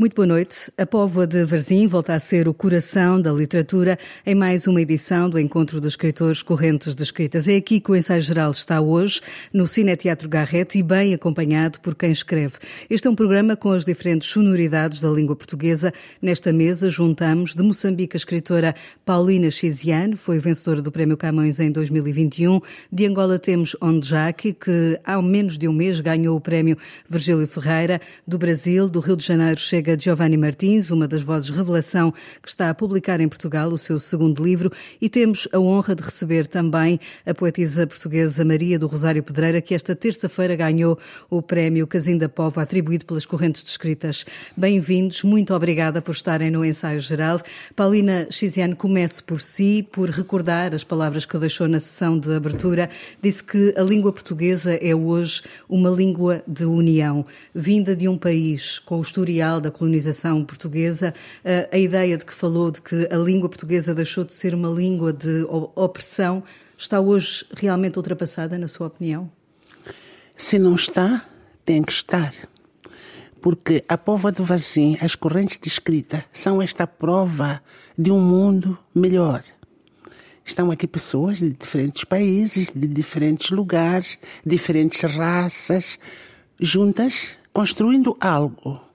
Muito boa noite. A Póvoa de Varzim volta a ser o coração da literatura em mais uma edição do Encontro dos Escritores Correntes de Escritas. É aqui que o ensaio geral está hoje, no Cine Teatro Garrett e bem acompanhado por quem escreve. Este é um programa com as diferentes sonoridades da língua portuguesa. Nesta mesa juntamos de Moçambique a escritora Paulina Chiziane, foi vencedora do Prémio Camões em 2021. De Angola temos Ondjaki, que há menos de um mês ganhou o Prémio Virgílio Ferreira. Do Brasil, do Rio de Janeiro, chega colega Giovanni Martins, uma das vozes revelação que está a publicar em Portugal o seu segundo livro, e temos a honra de receber também a poetisa portuguesa Maria do Rosário Pedreira, que esta terça-feira ganhou o prémio Casinda Povo, atribuído pelas correntes de escritas. Bem-vindos, muito obrigada por estarem no ensaio geral. Paulina Xiziane, comece por si, por recordar as palavras que deixou na sessão de abertura. Disse que a língua portuguesa é hoje uma língua de união, vinda de um país com o historial da colonização portuguesa, a ideia de que falou de que a língua portuguesa deixou de ser uma língua de opressão está hoje realmente ultrapassada, na sua opinião? Se não está, tem que estar. Porque a pova do Varzim, as correntes de escrita, são esta prova de um mundo melhor. Estão aqui pessoas de diferentes países, de diferentes lugares, diferentes raças, juntas, construindo algo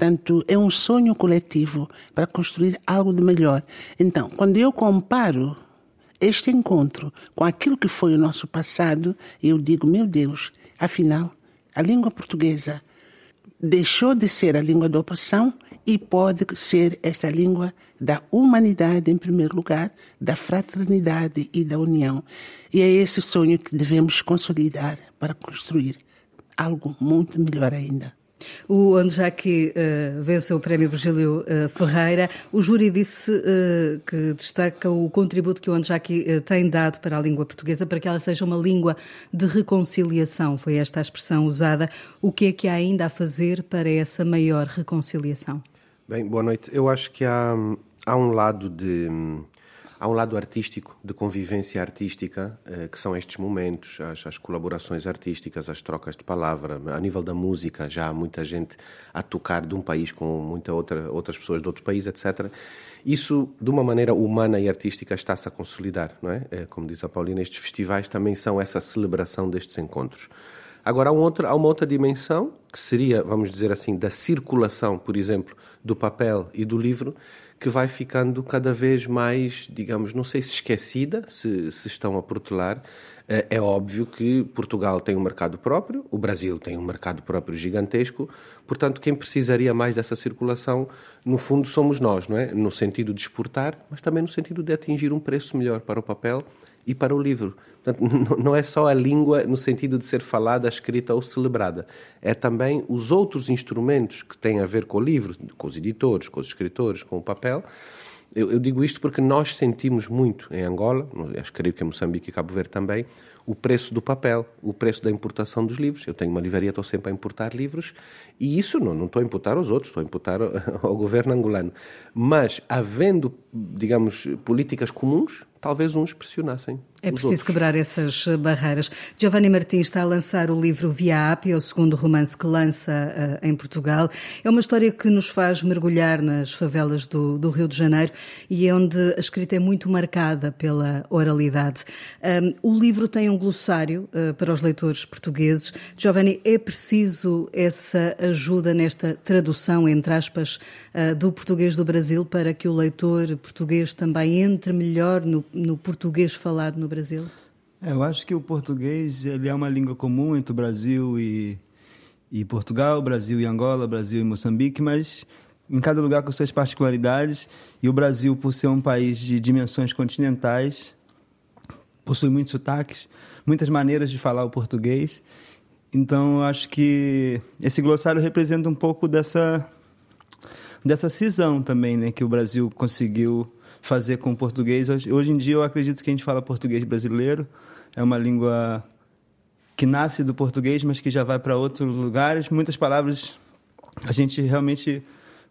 Portanto, é um sonho coletivo para construir algo de melhor. Então, quando eu comparo este encontro com aquilo que foi o nosso passado, eu digo, meu Deus, afinal, a língua portuguesa deixou de ser a língua da opressão e pode ser esta língua da humanidade, em primeiro lugar, da fraternidade e da união. E é esse sonho que devemos consolidar para construir algo muito melhor ainda. O Anjaki uh, venceu o prémio Virgílio uh, Ferreira. O júri disse uh, que destaca o contributo que o Anjaki uh, tem dado para a língua portuguesa, para que ela seja uma língua de reconciliação. Foi esta a expressão usada. O que é que há ainda a fazer para essa maior reconciliação? Bem, boa noite. Eu acho que há, há um lado de Há um lado artístico, de convivência artística, eh, que são estes momentos, as, as, colaborações artísticas, as trocas de palavra. A nível da música, já há muita gente a tocar de um país com muita outra, outras pessoas de outro país, etc. Isso, de uma maneira humana e artística, está-se a consolidar, não é? é? Como diz a Paulina, estes festivais também são essa celebração destes encontros. Agora, há, um outro, há uma outra dimensão, que seria, vamos dizer assim, da circulação, por exemplo, do papel e do livro, que vai ficando cada vez mais, digamos, não sei se esquecida, se, se estão a protelar. Eh, é óbvio que Portugal tem um mercado próprio, o Brasil tem um mercado próprio gigantesco, portanto, quem precisaria mais dessa circulação, no fundo, somos nós, não é? No sentido de exportar, mas também no sentido de atingir um preço melhor para o papel e para o livro. Portanto, não é só a língua no sentido de ser falada, escrita ou celebrada. É também os outros instrumentos que têm a ver com o livro, com os editores, com os escritores, com o papel. Eu, eu digo isto porque nós sentimos muito em Angola, acho creio que em Moçambique e Cabo Verde também, o preço do papel, o preço da importação dos livros. Eu tenho uma livraria, estou sempre a importar livros e isso não, não estou a imputar aos outros, estou a imputar ao, ao governo angolano. Mas havendo, digamos, políticas comuns, talvez uns pressionassem. É preciso outros. quebrar essas barreiras. Giovanni Martins está a lançar o livro Via Apia, o segundo romance que lança uh, em Portugal. É uma história que nos faz mergulhar nas favelas do, do, Rio de Janeiro e é onde a escrita é muito marcada pela oralidade. Um, o livro tem um glossário uh, para os leitores portugueses. Giovanni, é preciso essa ajuda nesta tradução, entre aspas, uh, do português do Brasil para que o leitor português também entre melhor no no português falado no Brasil? É, eu acho que o português ele é uma língua comum entre o Brasil e, e Portugal, Brasil e Angola, Brasil e Moçambique, mas em cada lugar com suas particularidades. E o Brasil, por ser um país de dimensões continentais, possui muitos sotaques, muitas maneiras de falar o português. Então, eu acho que esse glossário representa um pouco dessa dessa cisão também, né, que o Brasil conseguiu fazer com o português. Hoje em dia eu acredito que a gente fala português brasileiro, é uma língua que nasce do português, mas que já vai para outros lugares. Muitas palavras a gente realmente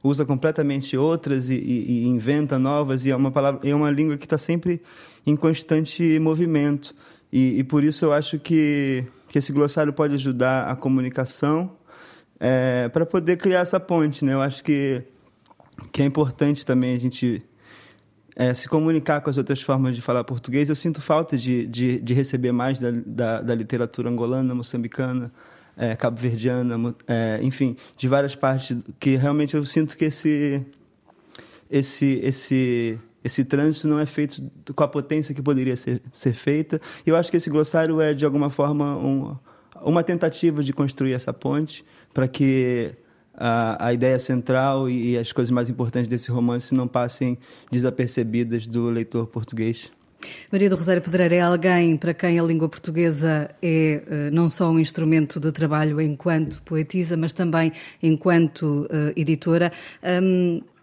usa completamente outras e, e, e inventa novas e é uma palavra é uma língua que está sempre em constante movimento e, e, por isso eu acho que que esse glossário pode ajudar a comunicação é, para poder criar essa ponte. Né? Eu acho que, que é importante também a gente é, se comunicar com as outras formas de falar português. Eu sinto falta de, de, de receber mais da, da, da, literatura angolana, moçambicana, é, cabo-verdiana, é, enfim, de várias partes, que realmente eu sinto que esse, esse, esse, esse trânsito não é feito com a potência que poderia ser, ser feita. E eu acho que esse glossário é, de alguma forma, um, uma tentativa de construir essa ponte para que a, a ideia central e, as coisas mais importantes desse romance não passem desapercebidas do leitor português. Maria do Rosário Pedreira é alguém para quem a língua portuguesa é eh, não só um instrumento de trabalho enquanto poetisa, mas também enquanto uh, editora.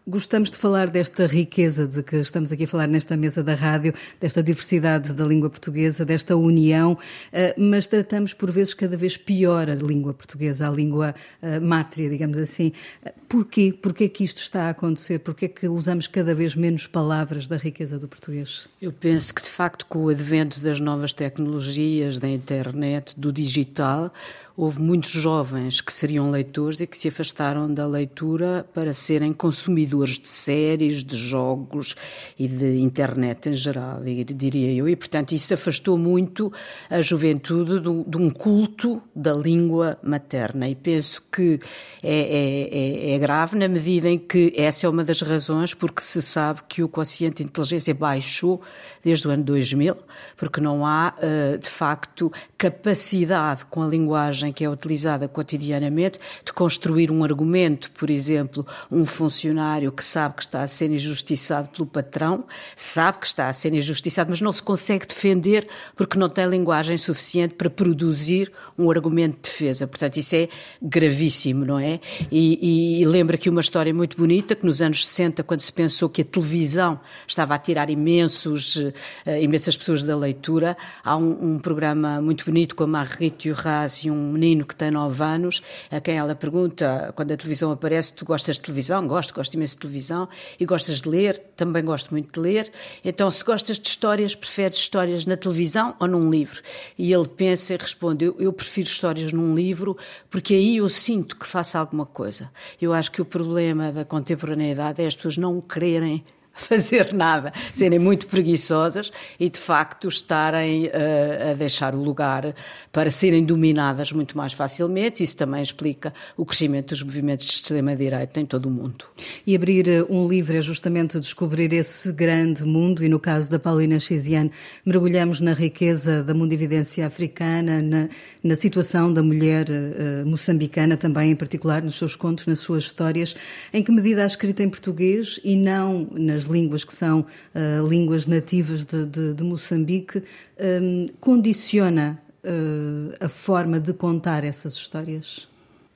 Gostamos de falar desta riqueza de que estamos aqui a falar nesta mesa da rádio, desta diversidade da língua portuguesa, desta união, eh, mas tratamos por vezes cada vez pior a língua portuguesa, a língua eh, mátria, digamos assim. Eh, porquê? Porquê que isto está a acontecer? Porquê que usamos cada vez menos palavras da riqueza do português? Eu penso que, de facto, com o advento das novas tecnologias, da internet, do digital, houve muitos jovens que seriam leitores e que se afastaram da leitura para serem consumidores de séries, de jogos e de internet em geral, diria eu. E, portanto, isso afastou muito a juventude de um culto da língua materna. E penso que é, é, é, é grave na medida em que essa é uma das razões porque se sabe que o quociente de inteligência baixou desde o ano 2000, porque não há, eh, de facto, capacidade com a linguagem que é utilizada cotidianamente de construir um argumento, por exemplo, um funcionário que sabe que está a ser injustiçado pelo patrão, sabe que está a ser injustiçado, mas não se consegue defender porque não tem linguagem suficiente para produzir um argumento de defesa. Portanto, isso é gravíssimo, não é? E, e lembra que uma história muito bonita que nos anos 60, quando se pensou que a televisão estava a tirar imensos uh, imensas pessoas da leitura. Há um, um programa muito bonito com a Marguerite Duras e um menino que tem 9 anos, a quem ela pergunta, quando a televisão aparece, tu gostas de televisão? Gosto, gosto imenso de televisão. E gostas de ler? Também gosto muito de ler. Então, se gostas de histórias, preferes histórias na televisão ou num livro? E ele pensa e responde, eu, eu prefiro histórias num livro, porque aí eu sinto que faço alguma coisa. Eu acho que o problema da contemporaneidade é as pessoas não quererem fazer nada, serem muito preguiçosas e de facto estarem uh, a deixar o lugar para serem dominadas muito mais facilmente. Isso também explica o crescimento dos movimentos de extrema-direita em todo o mundo. E abrir eh, um livro é justamente descobrir esse grande mundo, e no caso da Paulina Chiziane, mergulhamos na riqueza da mundividência africana, na, na situação da mulher uh, moçambicana também, em particular, nos seus contos, nas suas histórias. Em que medida a escrita em português e não nas línguas que são uh, línguas nativas de, de, de Moçambique, um, condiciona uh, a forma de contar essas histórias?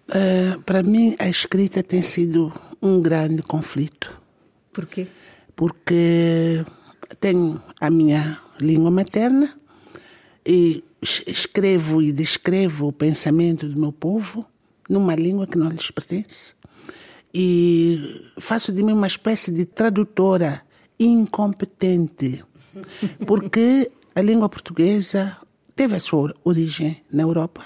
Uh, para mim, a escrita tem sido um grande conflito. Por quê? Porque tenho a minha língua materna e escrevo e descrevo o pensamento do meu povo numa língua que não lhes pertence e faço de mim uma espécie de tradutora incompetente, porque a língua portuguesa teve a sua origem na Europa.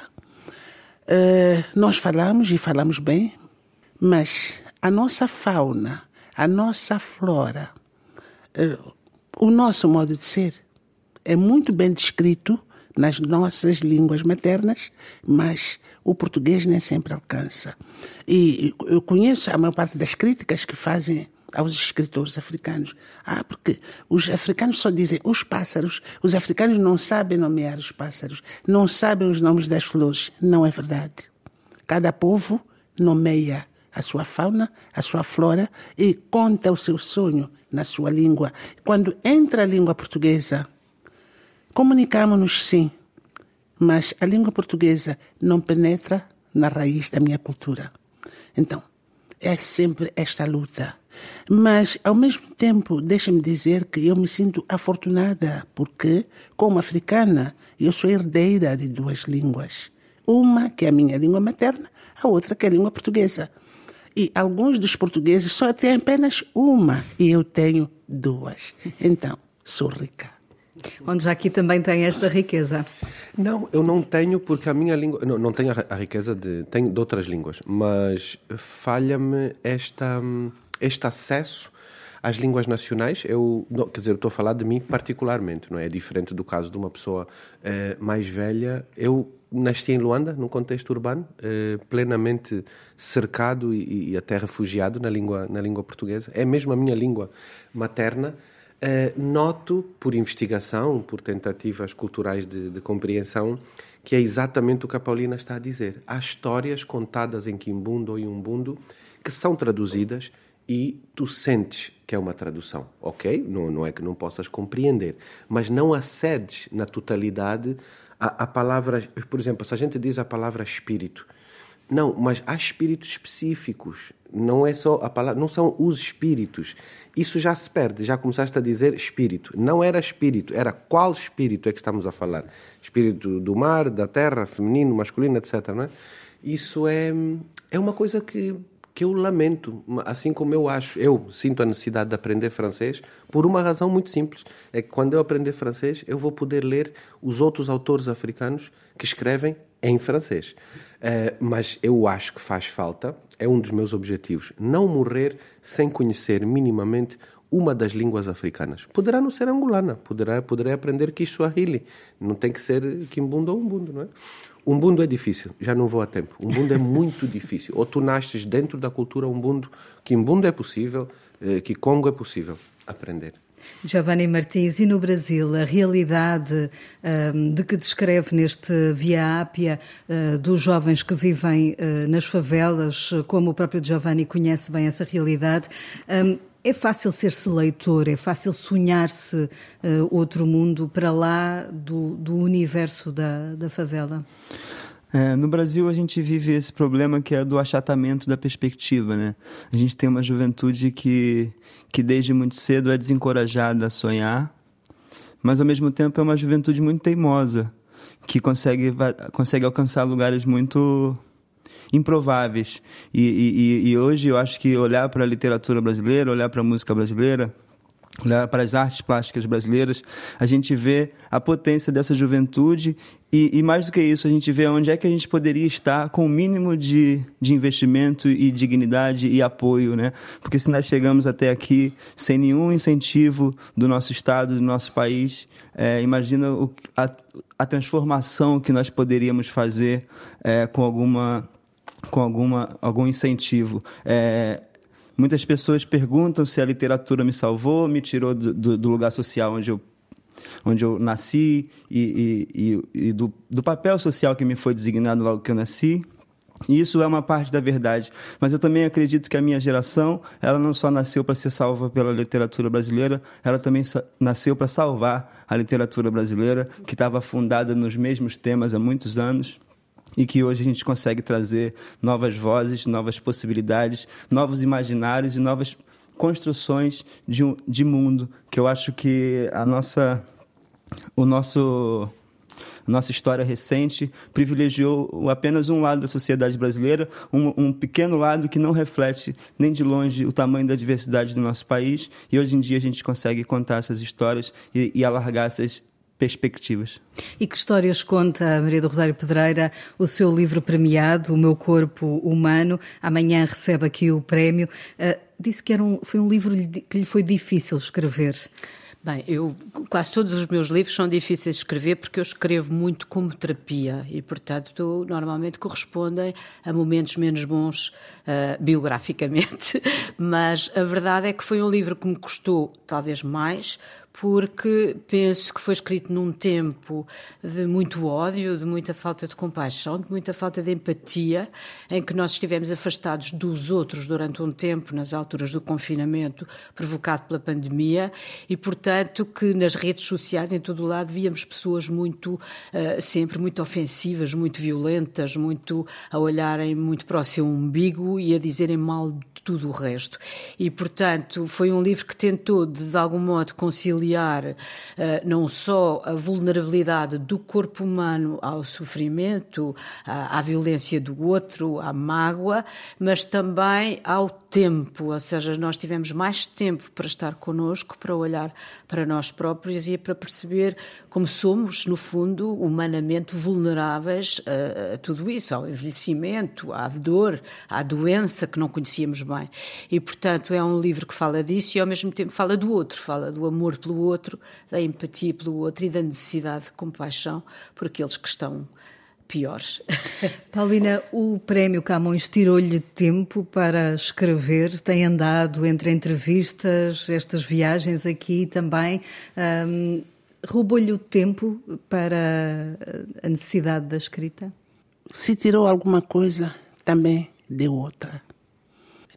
Uh, nós falamos e falamos bem, mas a nossa fauna, a nossa flora, uh, o nosso modo de ser é muito bem descrito nas nossas línguas maternas, mas o português nem sempre alcança. E eu conheço a maior parte das críticas que fazem aos escritores africanos. Ah, porque os africanos só dizem os pássaros, os africanos não sabem nomear os pássaros, não sabem os nomes das flores. Não é verdade. Cada povo nomeia a sua fauna, a sua flora e conta o seu sonho na sua língua. Quando entra a língua portuguesa, comunicamos-nos sim, mas a língua portuguesa não penetra na raiz da minha cultura. Então, é sempre esta luta. Mas, ao mesmo tempo, deixa-me dizer que eu me sinto afortunada, porque, como africana, eu sou herdeira de duas línguas. Uma que é a minha língua materna, a outra que é a língua portuguesa. E alguns dos portugueses só têm apenas uma, e eu tenho duas. Então, sou rica. Onde já aqui também tem esta riqueza. Não, eu não tenho porque a minha língua não, não tenho a riqueza de tenho de outras línguas, mas falha-me esta este acesso às línguas nacionais, eu, não, quer dizer, eu estou a falar de mim particularmente, não é? é diferente do caso de uma pessoa eh, mais velha. Eu nasci em Luanda, num contexto urbano, eh, plenamente cercado e, e, até refugiado na língua, na língua portuguesa. É mesmo a minha língua materna. Eh, noto, por investigação, por tentativas culturais de, de compreensão, que é exatamente o que a Paulina está a dizer. Há histórias contadas em Quimbundo ou Umbundo que são traduzidas e tu sentes que é uma tradução, ok? Não, não é que não possas compreender, mas não acedes na totalidade a, a palavra, por exemplo, se a gente diz a palavra espírito, não, mas há espíritos específicos, não é só a palavra, não são os espíritos. Isso já se perde, já começaste a dizer espírito. Não era espírito, era qual espírito é que estamos a falar? Espírito do mar, da terra, feminino, masculino, etc. Não é? Isso é, é uma coisa que que eu lamento, assim como eu acho, eu sinto a necessidade de aprender francês por uma razão muito simples, é que quando eu aprender francês, eu vou poder ler os outros autores africanos que escrevem em francês. Uh, mas eu acho que faz falta, é um dos meus objetivos, não morrer sem conhecer minimamente uma das línguas africanas. Poderá não ser angolana, poderá, poderá aprender Kiswahili, não tem que ser Kimbundo ou Umbundo, não é? Umbundo é difícil, já não vou a tempo. Umbundo é muito difícil. Ou tu nasces dentro da cultura Umbundo, que Umbundo é possível, eh, que Congo é possível aprender. Giovanni Martins, e no Brasil, a realidade um, de que descreve neste Via Ápia uh, dos jovens que vivem uh, nas favelas, como o próprio Giovanni conhece bem essa realidade, um, é fácil ser-se leitor, é fácil sonhar-se uh, outro mundo para lá do, do universo da, da favela? É, no Brasil a gente vive esse problema que é do achatamento da perspectiva, né? A gente tem uma juventude que, que desde muito cedo é desencorajada a sonhar, mas ao mesmo tempo é uma juventude muito teimosa, que consegue, consegue alcançar lugares muito improváveis. E, e, e hoje eu acho que olhar para a literatura brasileira, olhar para a música brasileira, olhar para as artes plásticas brasileiras, a gente vê a potência dessa juventude e, e, mais do que isso, a gente vê onde é que a gente poderia estar com o mínimo de, de investimento e dignidade e apoio, né? Porque se nós chegamos até aqui sem nenhum incentivo do nosso Estado, do nosso país, é, imagina o, a, a transformação que nós poderíamos fazer é, com alguma com alguma, algum incentivo. É, muitas pessoas perguntam se a literatura me salvou, me tirou do, do, do lugar social onde eu, onde eu nasci e, e, e, e do, do papel social que me foi designado logo que eu nasci. E isso é uma parte da verdade, mas eu também acredito que a minha geração, ela não só nasceu para ser salva pela literatura brasileira, ela também nasceu para salvar a literatura brasileira, que estava fundada nos mesmos temas há muitos anos e que hoje a gente consegue trazer novas vozes, novas possibilidades, novos imaginários e novas construções de, de mundo que eu acho que a nossa o nosso nossa história recente privilegiou apenas um lado da sociedade brasileira, um, um, pequeno lado que não reflete nem de longe o tamanho da diversidade do nosso país. E hoje em dia a gente consegue contar essas histórias e, e alargar essas perspectivas. E que histórias conta Maria do Rosário Pedreira, o seu livro premiado, O Meu Corpo Humano? Amanhã recebe aqui o prémio. Uh, disse que era um, foi um livro que lhe foi difícil escrever. Bem, eu quase todos os meus livros são difíceis de escrever porque eu escrevo muito como terapia e, portanto, normalmente correspondem a momentos menos bons uh, biograficamente. Mas a verdade é que foi um livro que me custou talvez mais porque penso que foi escrito num tempo de muito ódio, de muita falta de compaixão, de muita falta de empatia, em que nós estivemos afastados dos outros durante um tempo, nas alturas do confinamento provocado pela pandemia, e portanto que nas redes sociais, em todo o lado, víamos pessoas muito, uh, sempre muito ofensivas, muito violentas, muito a olharem muito para o seu umbigo e a dizerem mal de tudo o resto. E portanto foi um livro que tentou, de, de algum modo, conciliar familiar, não só a vulnerabilidade do corpo humano ao sofrimento, à, à violência do outro, à mágoa, mas também ao tempo, ou seja, nós tivemos mais tempo para estar connosco, para olhar para nós próprios e para perceber como somos, no fundo, humanamente vulneráveis a, a tudo isso, ao envelhecimento, à dor, à doença que não conhecíamos bem. E, portanto, é um livro que fala disso e, ao mesmo tempo, fala do outro, fala do amor pelo outro, da empatia pelo outro e da necessidade de compaixão por aqueles que estão piores. Paulina, o Prémio Camões tirou-lhe tempo para escrever, tem andado entre entrevistas, estas viagens aqui também. Um, Roubou-lhe o tempo para a necessidade da escrita? Se tirou alguma coisa, também deu outra.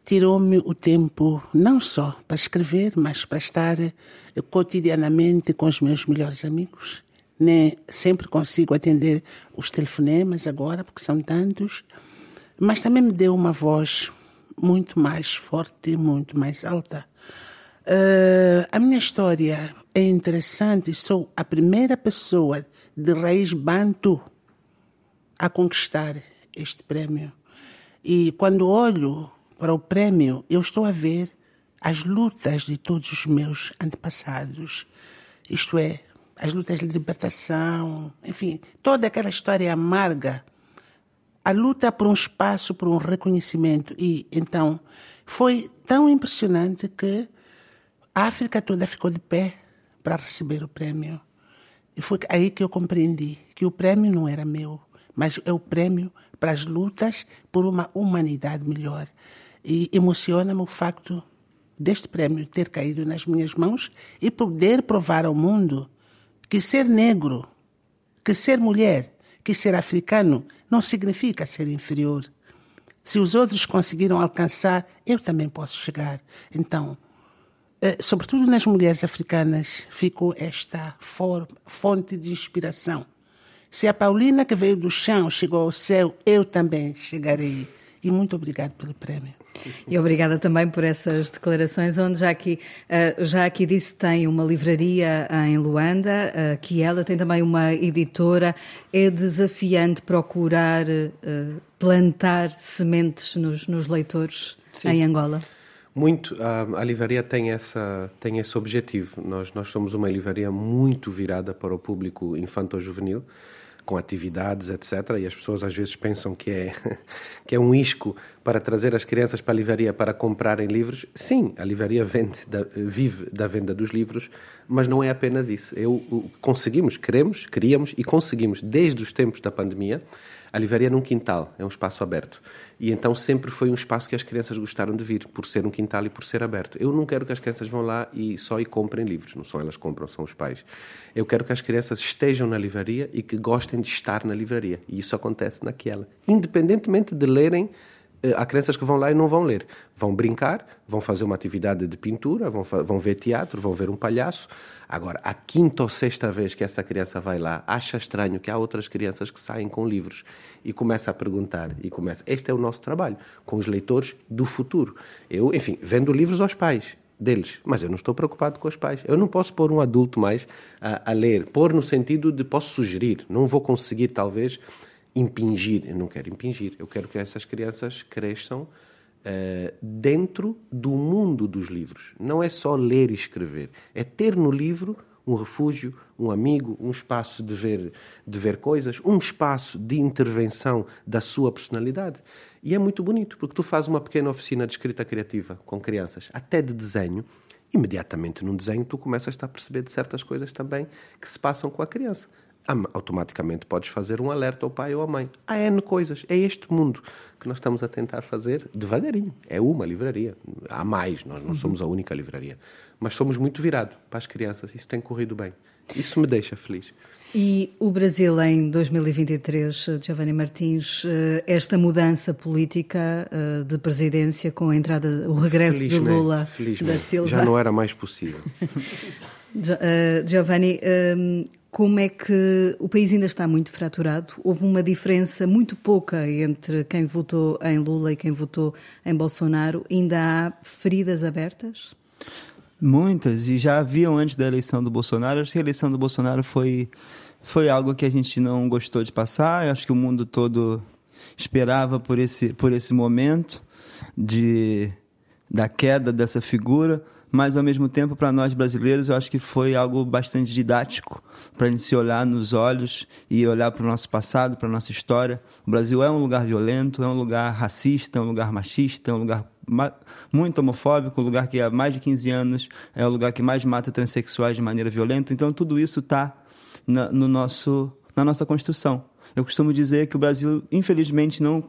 Tirou-me o tempo não só para escrever, mas para estar cotidianamente com os meus melhores amigos nem sempre consigo atender os telefonemas agora, porque são tantos, mas também me deu uma voz muito mais forte, muito mais alta. Uh, a minha história é interessante, sou a primeira pessoa de raiz banto a conquistar este prémio. E quando olho para o prémio, eu estou a ver as lutas de todos os meus antepassados. Isto é, as lutas de libertação, enfim, toda aquela história amarga, a luta por um espaço, por um reconhecimento. E então foi tão impressionante que a África toda ficou de pé para receber o prêmio. E foi aí que eu compreendi que o prêmio não era meu, mas é o prêmio para as lutas por uma humanidade melhor. E emociona-me o facto deste prêmio ter caído nas minhas mãos e poder provar ao mundo que ser negro, que ser mulher, que ser africano não significa ser inferior. Se os outros conseguiram alcançar, eu também posso chegar. Então, eh, sobretudo nas mulheres africanas, ficou esta fonte de inspiração. Se a Paulina que veio do chão chegou ao céu, eu também chegarei. E muito obrigado pelo prêmio. E obrigada também por essas declarações, onde já aqui, eh, já aqui disse tem uma livraria em Luanda, eh, que ela tem também uma editora. É desafiante procurar eh, plantar sementes nos, nos leitores Sim. em Angola? Muito. A, a, livraria tem, essa, tem esse objetivo. Nós, nós somos uma livraria muito virada para o público infanto-juvenil com atividades, etc. E as pessoas às vezes pensam que é, que é um isco para trazer as crianças para a livraria para comprarem livros. Sim, a livraria vende, da, vive da venda dos livros, mas não é apenas isso. Eu, conseguimos, queremos, queríamos e conseguimos, desde os tempos da pandemia, a livraria num quintal, é um espaço aberto. E então sempre foi um espaço que as crianças gostaram de vir, por ser um quintal e por ser aberto. Eu não quero que as crianças vão lá e só e comprem livros, não são elas que compram, são os pais. Eu quero que as crianças estejam na livraria e que gostem de estar na livraria. E isso acontece naquela. Independentemente de lerem há crianças que vão lá e não vão ler. Vão brincar, vão fazer uma atividade de pintura, vão, vão ver teatro, vão ver um palhaço. Agora, a quinta ou sexta vez que essa criança vai lá, acha estranho que há outras crianças que saem com livros e começa a perguntar e começa. Este é o nosso trabalho com os leitores do futuro. Eu, enfim, vendo livros aos pais deles, mas eu não estou preocupado com os pais. Eu não posso pôr um adulto mais a, a ler, pôr no sentido de posso sugerir. Não vou conseguir talvez impingir. Eu não quero impingir. Eu quero que essas crianças cresçam uh, dentro do mundo dos livros. Não é só ler e escrever. É ter no livro um refúgio, um amigo, um espaço de ver, de ver coisas, um espaço de intervenção da sua personalidade. E é muito bonito, porque tu fazes uma pequena oficina de escrita criativa com crianças, até de desenho, imediatamente num desenho tu começas a perceber de certas coisas também que se passam com a criança automaticamente podes fazer um alerta ao pai ou à mãe. Há N coisas. É este mundo que nós estamos a tentar fazer devagarinho. É uma livraria. Há mais, nós não uhum. somos a única livraria. Mas somos muito virados para as crianças. Isso tem corrido bem. Isso me deixa feliz. E o Brasil em 2023, Giovanni Martins, eh, esta mudança política eh, de presidência com a entrada, o regresso de Lula da Silva. Já não era mais possível. Eh, Giovanni, como é que o país ainda está muito fraturado? Houve uma diferença muito pouca entre quem votou em Lula e quem votou em Bolsonaro. Ainda há feridas abertas? Muitas, e já haviam antes da eleição do Bolsonaro. Acho que a eleição do Bolsonaro foi, foi algo que a gente não gostou de passar. Eu acho que o mundo todo esperava por esse, por esse momento de, da queda dessa figura mas ao mesmo tempo para nós brasileiros eu acho que foi algo bastante didático para a gente se olhar nos olhos e olhar para o nosso passado, para a nossa história. O Brasil é um lugar violento, é um lugar racista, é um lugar machista, é um lugar muito homofóbico, um lugar que há mais de 15 anos é o lugar que mais mata transexuais de maneira violenta. Então tudo isso está no nosso, na nossa Constituição. Eu costumo dizer que o Brasil, infelizmente, não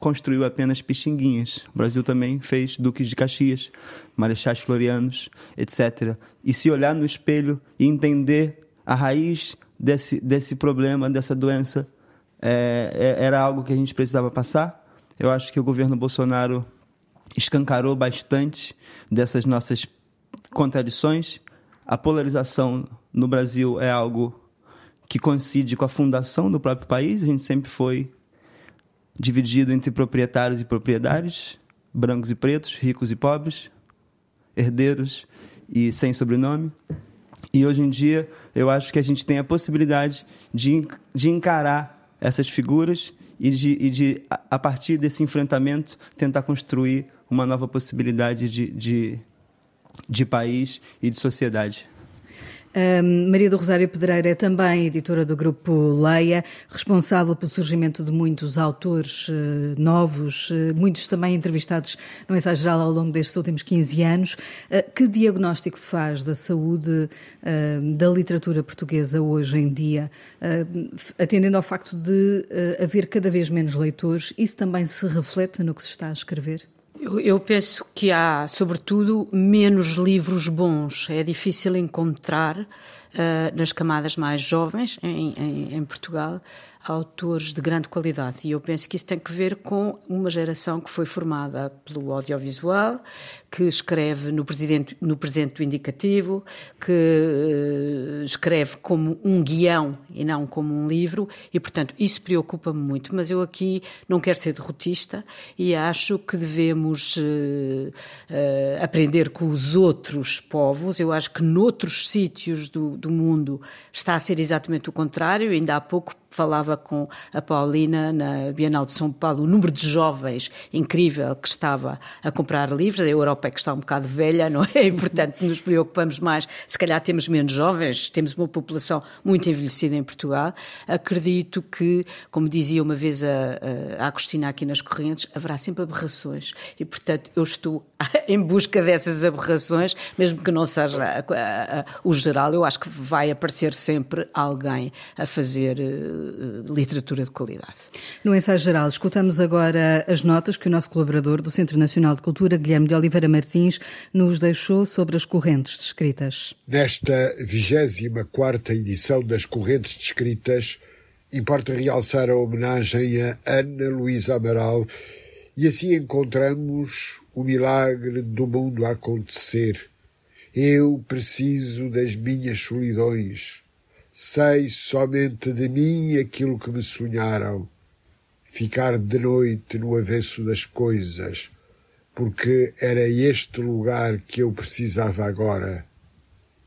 construiu apenas pixinguinhas. O Brasil também fez duques de Caxias, marechais florianos, etc. E se olhar no espelho e entender a raiz desse, desse problema, dessa doença, é, é, era algo que a gente precisava passar. Eu acho que o governo Bolsonaro escancarou bastante dessas nossas contradições. A polarização no Brasil é algo que coincide com a fundação do próprio país. A gente sempre foi dividido entre proprietários e propriedades, brancos e pretos, ricos e pobres, herdeiros e sem sobrenome. E hoje em dia, eu acho que a gente tem a possibilidade de, de encarar essas figuras e de, e de, a partir desse enfrentamento, tentar construir uma nova possibilidade de, de, de país e de sociedade. Um, Maria do Rosário Pedreira é também editora do grupo Leia, responsável pelo surgimento de muitos autores uh, novos, uh, muitos também entrevistados no ensaio geral ao longo destes últimos 15 anos. Uh, que diagnóstico faz da saúde da literatura portuguesa hoje em dia, atendendo ao facto de haver cada vez menos leitores? Isso também se reflete no que se está a escrever? Eu, eu, penso que há, sobretudo, menos livros bons. É difícil encontrar uh, nas camadas mais jovens em, em, em Portugal autores de grande qualidade. E eu penso que isso tem que ver com uma geração que foi formada pelo audiovisual, que escreve no, no presente do indicativo, que uh, escreve como um guião e não como um livro, e portanto isso preocupa-me muito. Mas eu aqui não quero ser derrotista e acho que devemos uh, uh, aprender com os outros povos. Eu acho que noutros sítios do, do mundo está a ser exatamente o contrário. Ainda há pouco falava com a Paulina na Bienal de São Paulo, o número de jovens incrível que estava a comprar livros. A Europa é que está um bocado velha, não é? E, portanto, nos preocupamos mais. Se calhar temos menos jovens, temos uma população muito envelhecida em Portugal. Acredito que, como dizia uma vez a, a Agostina aqui nas Correntes, haverá sempre aberrações. E, portanto, eu estou em busca dessas aberrações, mesmo que não seja o geral, eu acho que vai aparecer sempre alguém a fazer uh, literatura de qualidade. No ensaio geral, escutamos agora as notas que o nosso colaborador do Centro Nacional de Cultura, Guilherme de Oliveira Martins nos deixou sobre as correntes descritas. Nesta 24 edição das correntes descritas, importa realçar a homenagem a Ana Luísa Amaral e assim encontramos o milagre do mundo a acontecer. Eu preciso das minhas solidões. Sei somente de mim aquilo que me sonharam. Ficar de noite no avesso das coisas porque era este lugar que eu precisava agora.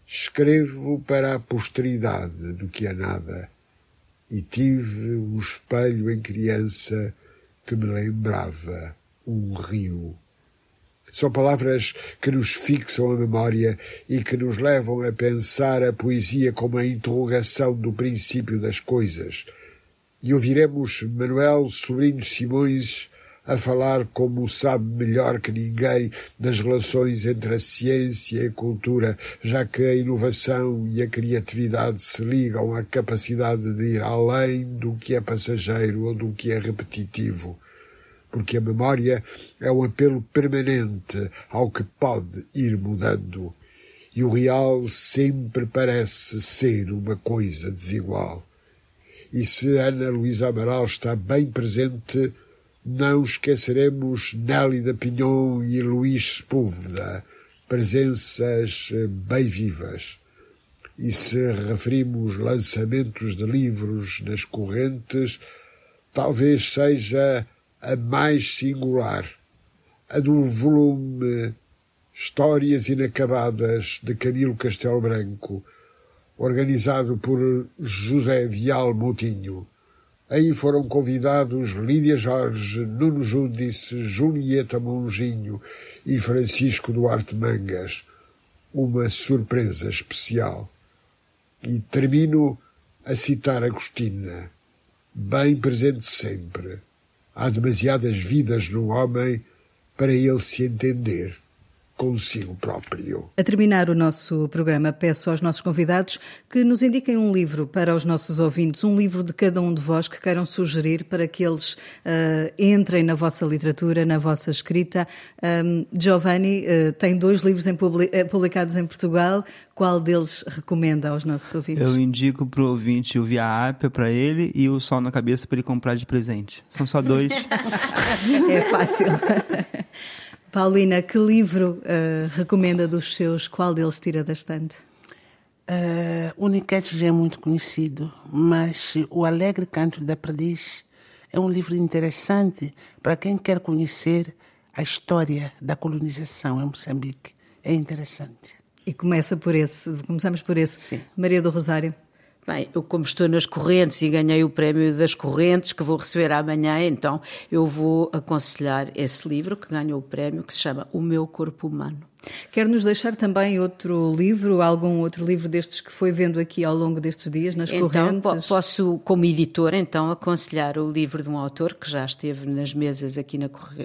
Escrevo para a posteridade do que é nada, e tive um espelho em criança que me lembrava um rio. São palavras que nos fixam a memória e que nos levam a pensar a poesia como a interrogação do princípio das coisas. E ouviremos Manuel Sobrinho Simões a falar como sabe melhor que ninguém das relações entre a ciência e a cultura, já que a inovação e a criatividade se ligam à capacidade de ir além do que é passageiro ou do que é repetitivo. Porque a memória é um apelo permanente ao que pode ir mudando. E o real sempre parece ser uma coisa desigual. E se Ana Luísa Amaral está bem presente, não esqueceremos Nélida Pinhon e Luís Sepúlveda, presenças bem vivas. E se referimos lançamentos de livros nas correntes, talvez seja a mais singular, a do volume Histórias Inacabadas de Camilo Castelo Branco, organizado por José Vial Moutinho. Aí foram convidados Lídia Jorge, Nuno Júdice, Julieta Monginho e Francisco Duarte Mangas. Uma surpresa especial. E termino a citar Agostina, bem presente sempre. Há demasiadas vidas no homem para ele se entender consigo próprio. A terminar o nosso programa, peço aos nossos convidados que nos indiquem um livro para os nossos ouvintes, um livro de cada um de vós que queiram sugerir para que eles uh, entrem na vossa literatura, na vossa escrita. Um, Giovanni uh, tem dois livros em publi eh, publicados em Portugal. Qual deles recomenda aos nossos ouvintes? Eu indico para o ouvinte o Via Ápia para ele e o Sol na Cabeça para ele comprar de presente. São só dois. é fácil. Paulina, que livro uh, recomenda dos seus? Qual deles tira da estante? Uh, o Niquete já é muito conhecido, mas O Alegre Canto da Perdiz é um livro interessante para quem quer conhecer a história da colonização em Moçambique. É interessante. E começa por esse, começamos por esse. Sim. Maria do Rosário. Bem, eu como estou nas correntes e ganhei o prémio das correntes que vou receber amanhã, então eu vou aconselhar esse livro que ganhou o prémio, que se chama O Meu Corpo Humano. Quer nos deixar também outro livro, algum outro livro destes que foi vendo aqui ao longo destes dias nas então, correntes? Posso, como editora, então aconselhar o livro de um autor que já esteve nas mesas aqui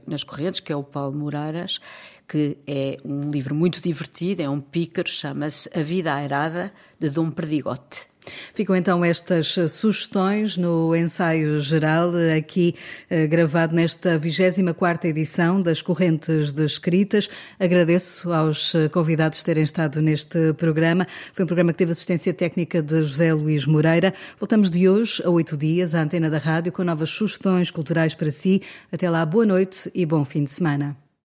nas correntes, que é o Paulo Moraras, que é um livro muito divertido, é um pícaro, chama-se A Vida Airada, de Dom Perdigote. Ficam então estas sugestões no ensaio geral, aqui eh, gravado nesta 24 edição das Correntes de Escritas. Agradeço aos eh, convidados terem estado neste programa. Foi um programa que teve assistência técnica de José Luís Moreira. Voltamos de hoje a oito dias à antena da rádio com novas sugestões culturais para si. Até lá, boa noite e bom fim de semana.